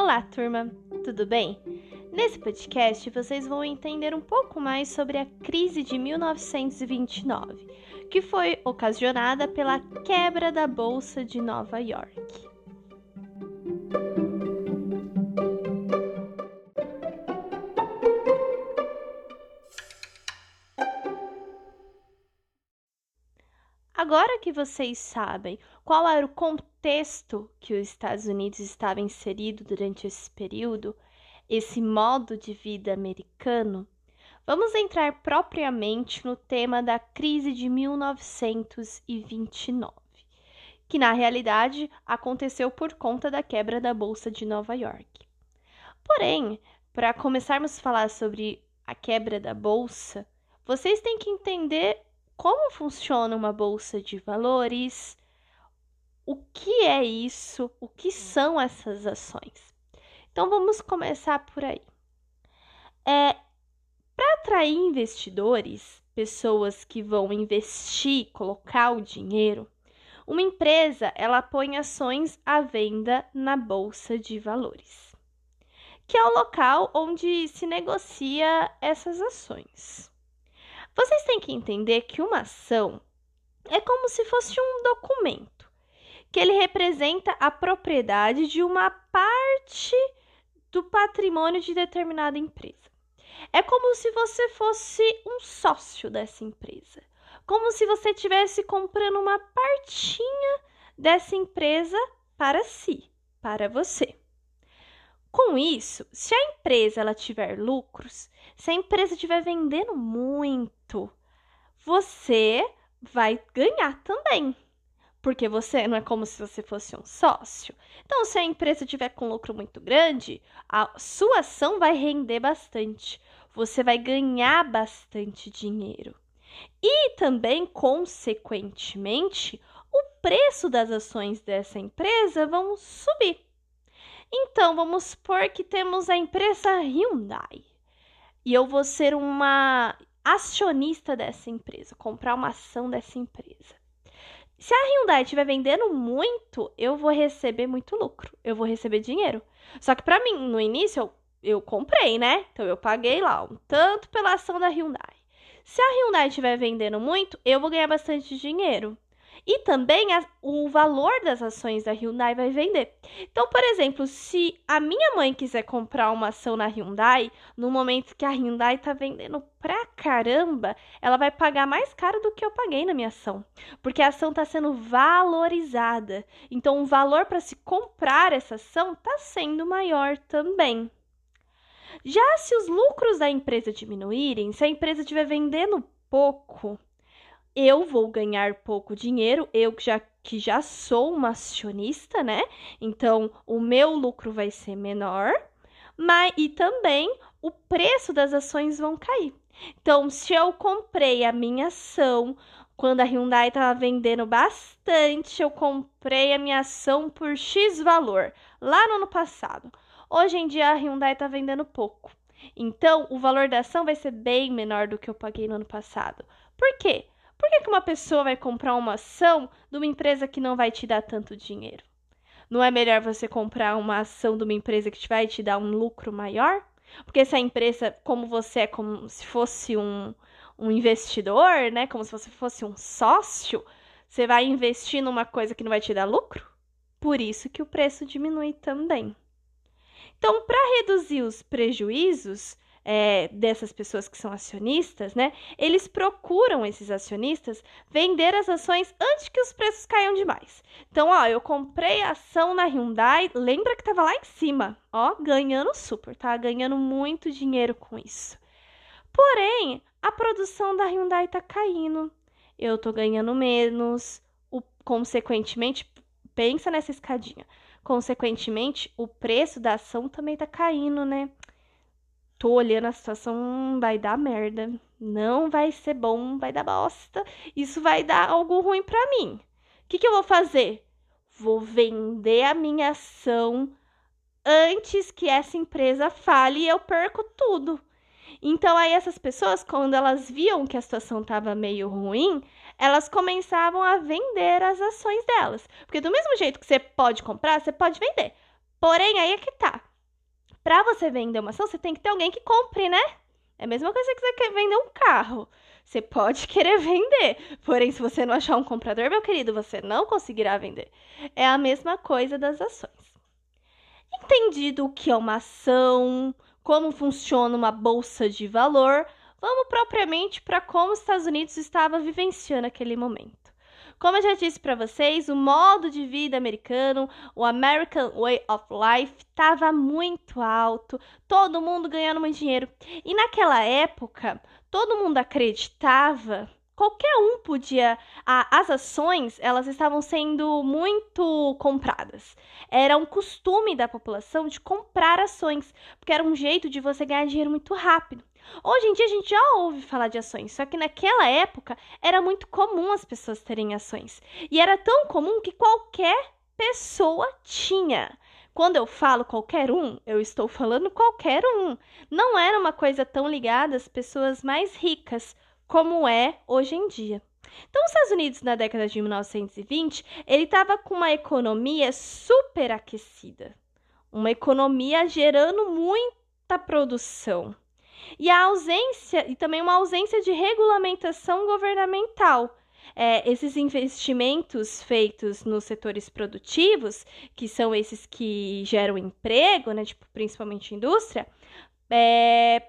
Olá, turma! Tudo bem? Nesse podcast vocês vão entender um pouco mais sobre a crise de 1929, que foi ocasionada pela quebra da Bolsa de Nova York. Agora que vocês sabem qual era o contexto que os Estados Unidos estava inserido durante esse período, esse modo de vida americano, vamos entrar propriamente no tema da crise de 1929, que na realidade aconteceu por conta da quebra da Bolsa de Nova York. Porém, para começarmos a falar sobre a quebra da bolsa, vocês têm que entender como funciona uma bolsa de valores, o que é isso, o que são essas ações. Então vamos começar por aí. É, Para atrair investidores, pessoas que vão investir, colocar o dinheiro, uma empresa ela põe ações à venda na bolsa de valores, que é o local onde se negocia essas ações. Vocês têm que entender que uma ação é como se fosse um documento, que ele representa a propriedade de uma parte do patrimônio de determinada empresa. É como se você fosse um sócio dessa empresa, como se você estivesse comprando uma partinha dessa empresa para si, para você. Com isso, se a empresa ela tiver lucros, se a empresa estiver vendendo muito, você vai ganhar também. Porque você não é como se você fosse um sócio. Então, se a empresa tiver com lucro muito grande, a sua ação vai render bastante. Você vai ganhar bastante dinheiro. E também, consequentemente, o preço das ações dessa empresa vão subir. Então, vamos supor que temos a empresa Hyundai e eu vou ser uma acionista dessa empresa, comprar uma ação dessa empresa. Se a Hyundai estiver vendendo muito, eu vou receber muito lucro, eu vou receber dinheiro. Só que para mim, no início, eu, eu comprei, né? Então eu paguei lá um tanto pela ação da Hyundai. Se a Hyundai estiver vendendo muito, eu vou ganhar bastante dinheiro. E também a, o valor das ações da Hyundai vai vender. Então, por exemplo, se a minha mãe quiser comprar uma ação na Hyundai, no momento que a Hyundai está vendendo pra caramba, ela vai pagar mais caro do que eu paguei na minha ação, porque a ação está sendo valorizada. Então, o valor para se comprar essa ação está sendo maior também. Já se os lucros da empresa diminuírem, se a empresa estiver vendendo pouco, eu vou ganhar pouco dinheiro, eu já que já sou uma acionista, né? Então, o meu lucro vai ser menor, mas e também o preço das ações vão cair. Então, se eu comprei a minha ação quando a Hyundai estava vendendo bastante, eu comprei a minha ação por X valor lá no ano passado. Hoje em dia a Hyundai está vendendo pouco. Então, o valor da ação vai ser bem menor do que eu paguei no ano passado. Por quê? Por que, que uma pessoa vai comprar uma ação de uma empresa que não vai te dar tanto dinheiro? Não é melhor você comprar uma ação de uma empresa que vai te dar um lucro maior? Porque essa empresa, como você é como se fosse um, um investidor, né? Como se você fosse um sócio, você vai investir numa coisa que não vai te dar lucro? Por isso que o preço diminui também. Então, para reduzir os prejuízos, é, dessas pessoas que são acionistas, né? Eles procuram esses acionistas vender as ações antes que os preços caiam demais. Então, ó, eu comprei a ação na Hyundai, lembra que tava lá em cima, ó, ganhando super, tá? Ganhando muito dinheiro com isso. Porém, a produção da Hyundai tá caindo. Eu tô ganhando menos, o, consequentemente, pensa nessa escadinha. Consequentemente, o preço da ação também tá caindo, né? Tô olhando a situação, vai dar merda. Não vai ser bom, vai dar bosta. Isso vai dar algo ruim para mim. O que, que eu vou fazer? Vou vender a minha ação antes que essa empresa fale e eu perco tudo. Então aí essas pessoas, quando elas viam que a situação estava meio ruim, elas começavam a vender as ações delas. Porque do mesmo jeito que você pode comprar, você pode vender. Porém, aí é que tá. Para você vender uma ação, você tem que ter alguém que compre, né? É a mesma coisa que você quer vender um carro. Você pode querer vender, porém, se você não achar um comprador, meu querido, você não conseguirá vender. É a mesma coisa das ações. Entendido o que é uma ação, como funciona uma bolsa de valor, vamos propriamente para como os Estados Unidos estava vivenciando aquele momento. Como eu já disse para vocês, o modo de vida americano, o American Way of Life, estava muito alto, todo mundo ganhando muito dinheiro. E naquela época, todo mundo acreditava qualquer um podia. as ações elas estavam sendo muito compradas. Era um costume da população de comprar ações, porque era um jeito de você ganhar dinheiro muito rápido. Hoje em dia a gente já ouve falar de ações, só que naquela época era muito comum as pessoas terem ações. E era tão comum que qualquer pessoa tinha. Quando eu falo qualquer um, eu estou falando qualquer um. Não era uma coisa tão ligada às pessoas mais ricas como é hoje em dia. Então, os Estados Unidos na década de 1920, ele estava com uma economia superaquecida, uma economia gerando muita produção e a ausência e também uma ausência de regulamentação governamental. É, esses investimentos feitos nos setores produtivos, que são esses que geram emprego, né, tipo, principalmente indústria, é,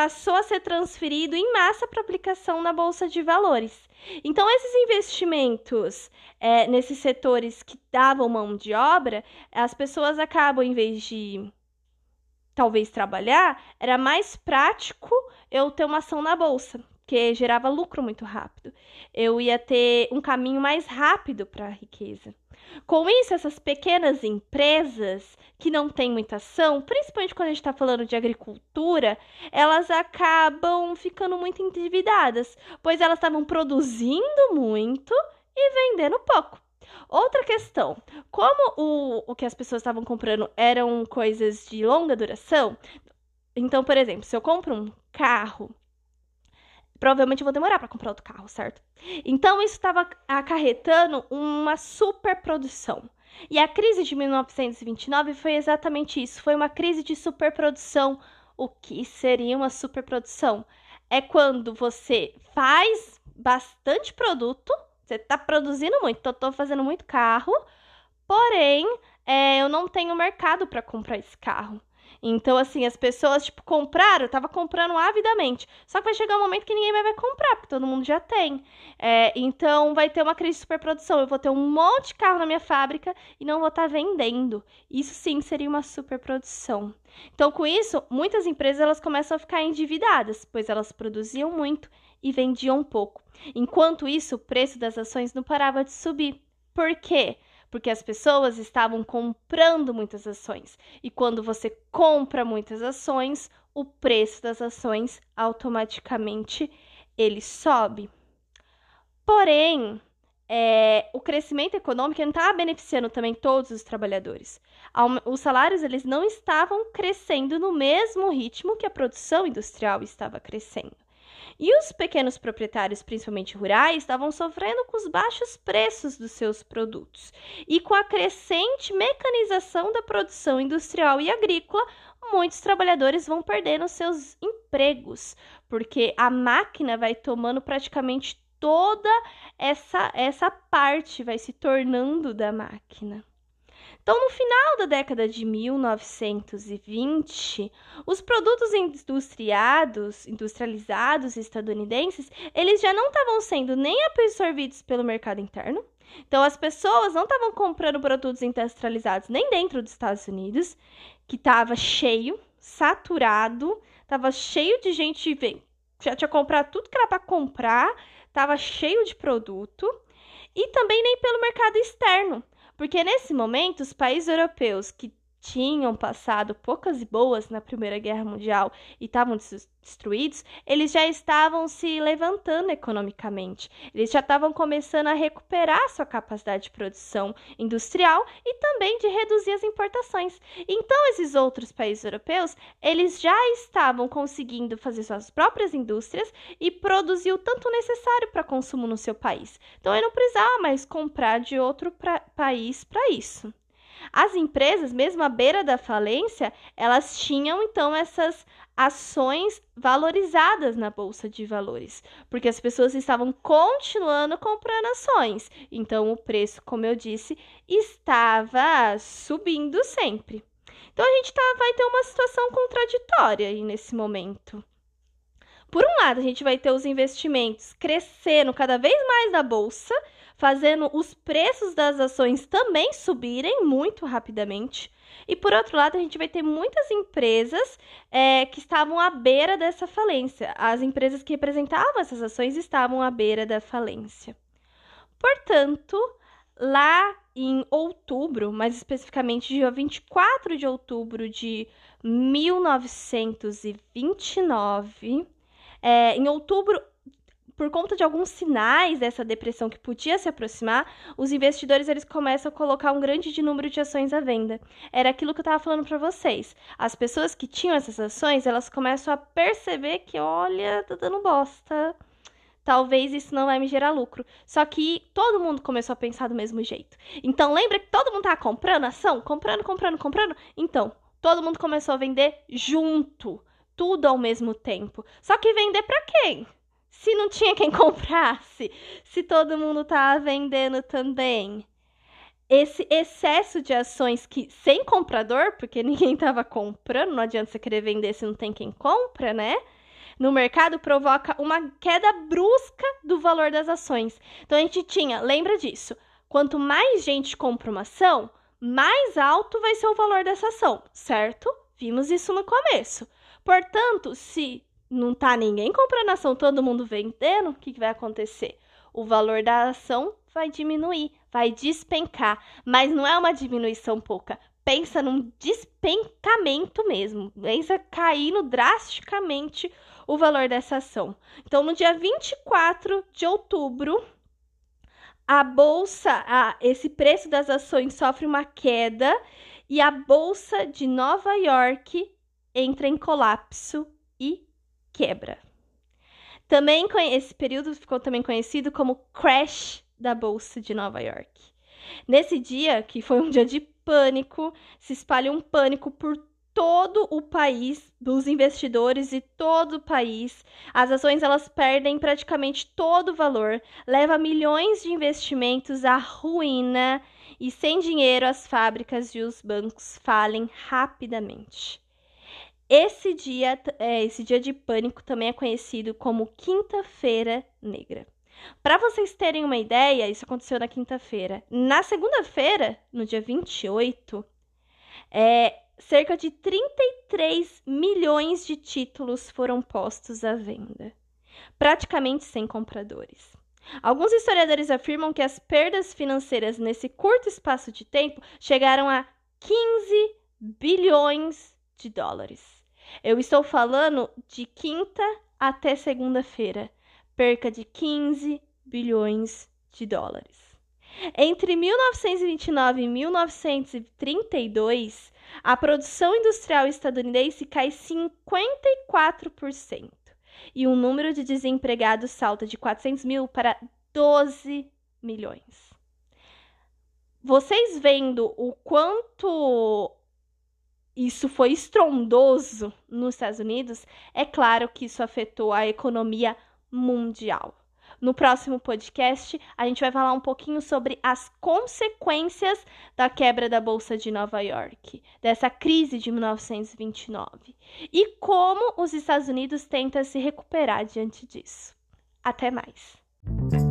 passou a ser transferido em massa para aplicação na Bolsa de Valores. Então, esses investimentos é, nesses setores que davam mão de obra, as pessoas acabam, em vez de talvez trabalhar, era mais prático eu ter uma ação na bolsa, que gerava lucro muito rápido. Eu ia ter um caminho mais rápido para a riqueza. Com isso, essas pequenas empresas que não têm muita ação, principalmente quando a gente está falando de agricultura, elas acabam ficando muito endividadas, pois elas estavam produzindo muito e vendendo pouco. Outra questão, como o, o que as pessoas estavam comprando eram coisas de longa duração, então, por exemplo, se eu compro um carro, provavelmente eu vou demorar para comprar outro carro, certo? Então, isso estava acarretando uma superprodução. E a crise de 1929 foi exatamente isso, foi uma crise de superprodução. O que seria uma superprodução? É quando você faz bastante produto você está produzindo muito, então estou fazendo muito carro, porém, é, eu não tenho mercado para comprar esse carro. Então, assim, as pessoas, tipo, compraram, tava comprando avidamente. Só que vai chegar um momento que ninguém mais vai comprar, porque todo mundo já tem. É, então, vai ter uma crise de superprodução. Eu vou ter um monte de carro na minha fábrica e não vou estar tá vendendo. Isso sim seria uma superprodução. Então, com isso, muitas empresas elas começam a ficar endividadas, pois elas produziam muito e vendiam pouco. Enquanto isso, o preço das ações não parava de subir. Por quê? Porque as pessoas estavam comprando muitas ações. E quando você compra muitas ações, o preço das ações automaticamente ele sobe. Porém, é, o crescimento econômico não estava beneficiando também todos os trabalhadores. Os salários eles não estavam crescendo no mesmo ritmo que a produção industrial estava crescendo. E os pequenos proprietários, principalmente rurais, estavam sofrendo com os baixos preços dos seus produtos. E com a crescente mecanização da produção industrial e agrícola, muitos trabalhadores vão perdendo seus empregos, porque a máquina vai tomando praticamente toda essa essa parte vai se tornando da máquina. Então, no final da década de 1920, os produtos industriados, industrializados estadunidenses, eles já não estavam sendo nem absorvidos pelo mercado interno. Então, as pessoas não estavam comprando produtos industrializados nem dentro dos Estados Unidos, que estava cheio, saturado, estava cheio de gente já tinha comprado tudo que era para comprar, estava cheio de produto, e também nem pelo mercado externo. Porque nesse momento, os países europeus que tinham passado poucas e boas na Primeira Guerra Mundial e estavam destruídos, eles já estavam se levantando economicamente. Eles já estavam começando a recuperar sua capacidade de produção industrial e também de reduzir as importações. Então, esses outros países europeus, eles já estavam conseguindo fazer suas próprias indústrias e produzir o tanto necessário para consumo no seu país. Então, ele não precisava mais comprar de outro pra país para isso. As empresas, mesmo à beira da falência, elas tinham então essas ações valorizadas na bolsa de valores, porque as pessoas estavam continuando comprando ações. Então o preço, como eu disse, estava subindo sempre. Então a gente tá, vai ter uma situação contraditória aí nesse momento. Por um lado, a gente vai ter os investimentos crescendo cada vez mais na bolsa, fazendo os preços das ações também subirem muito rapidamente. E por outro lado, a gente vai ter muitas empresas é, que estavam à beira dessa falência. As empresas que representavam essas ações estavam à beira da falência. Portanto, lá em outubro, mais especificamente dia 24 de outubro de 1929, é, em outubro, por conta de alguns sinais dessa depressão que podia se aproximar, os investidores eles começam a colocar um grande número de ações à venda. Era aquilo que eu estava falando para vocês. As pessoas que tinham essas ações, elas começam a perceber que, olha, tá dando bosta. Talvez isso não vai me gerar lucro. Só que todo mundo começou a pensar do mesmo jeito. Então, lembra que todo mundo tá comprando ação? Comprando, comprando, comprando? Então, todo mundo começou a vender junto tudo ao mesmo tempo. Só que vender para quem? Se não tinha quem comprasse, se todo mundo tava vendendo também. Esse excesso de ações que sem comprador, porque ninguém tava comprando, não adianta você querer vender se não tem quem compra, né? No mercado provoca uma queda brusca do valor das ações. Então a gente tinha, lembra disso? Quanto mais gente compra uma ação, mais alto vai ser o valor dessa ação, certo? Vimos isso no começo. Portanto, se não tá ninguém comprando ação, todo mundo vendendo, o que, que vai acontecer? O valor da ação vai diminuir, vai despencar, mas não é uma diminuição pouca. Pensa num despencamento mesmo, pensa caindo drasticamente o valor dessa ação. Então, no dia 24 de outubro, a bolsa, a, esse preço das ações sofre uma queda e a bolsa de Nova York entra em colapso e quebra. Também esse período ficou também conhecido como crash da bolsa de Nova York. Nesse dia, que foi um dia de pânico, se espalha um pânico por todo o país, dos investidores e todo o país. As ações elas perdem praticamente todo o valor, leva milhões de investimentos à ruína e sem dinheiro as fábricas e os bancos falem rapidamente. Esse dia, é, esse dia de pânico também é conhecido como Quinta-feira Negra. Para vocês terem uma ideia, isso aconteceu na quinta-feira. Na segunda-feira, no dia 28, é, cerca de 33 milhões de títulos foram postos à venda, praticamente sem compradores. Alguns historiadores afirmam que as perdas financeiras nesse curto espaço de tempo chegaram a 15 bilhões de dólares. Eu estou falando de quinta até segunda-feira, perca de 15 bilhões de dólares. Entre 1929 e 1932, a produção industrial estadunidense cai 54% e o número de desempregados salta de 400 mil para 12 milhões. Vocês vendo o quanto isso foi estrondoso nos Estados Unidos, é claro que isso afetou a economia mundial. No próximo podcast, a gente vai falar um pouquinho sobre as consequências da quebra da Bolsa de Nova York, dessa crise de 1929, e como os Estados Unidos tentam se recuperar diante disso. Até mais!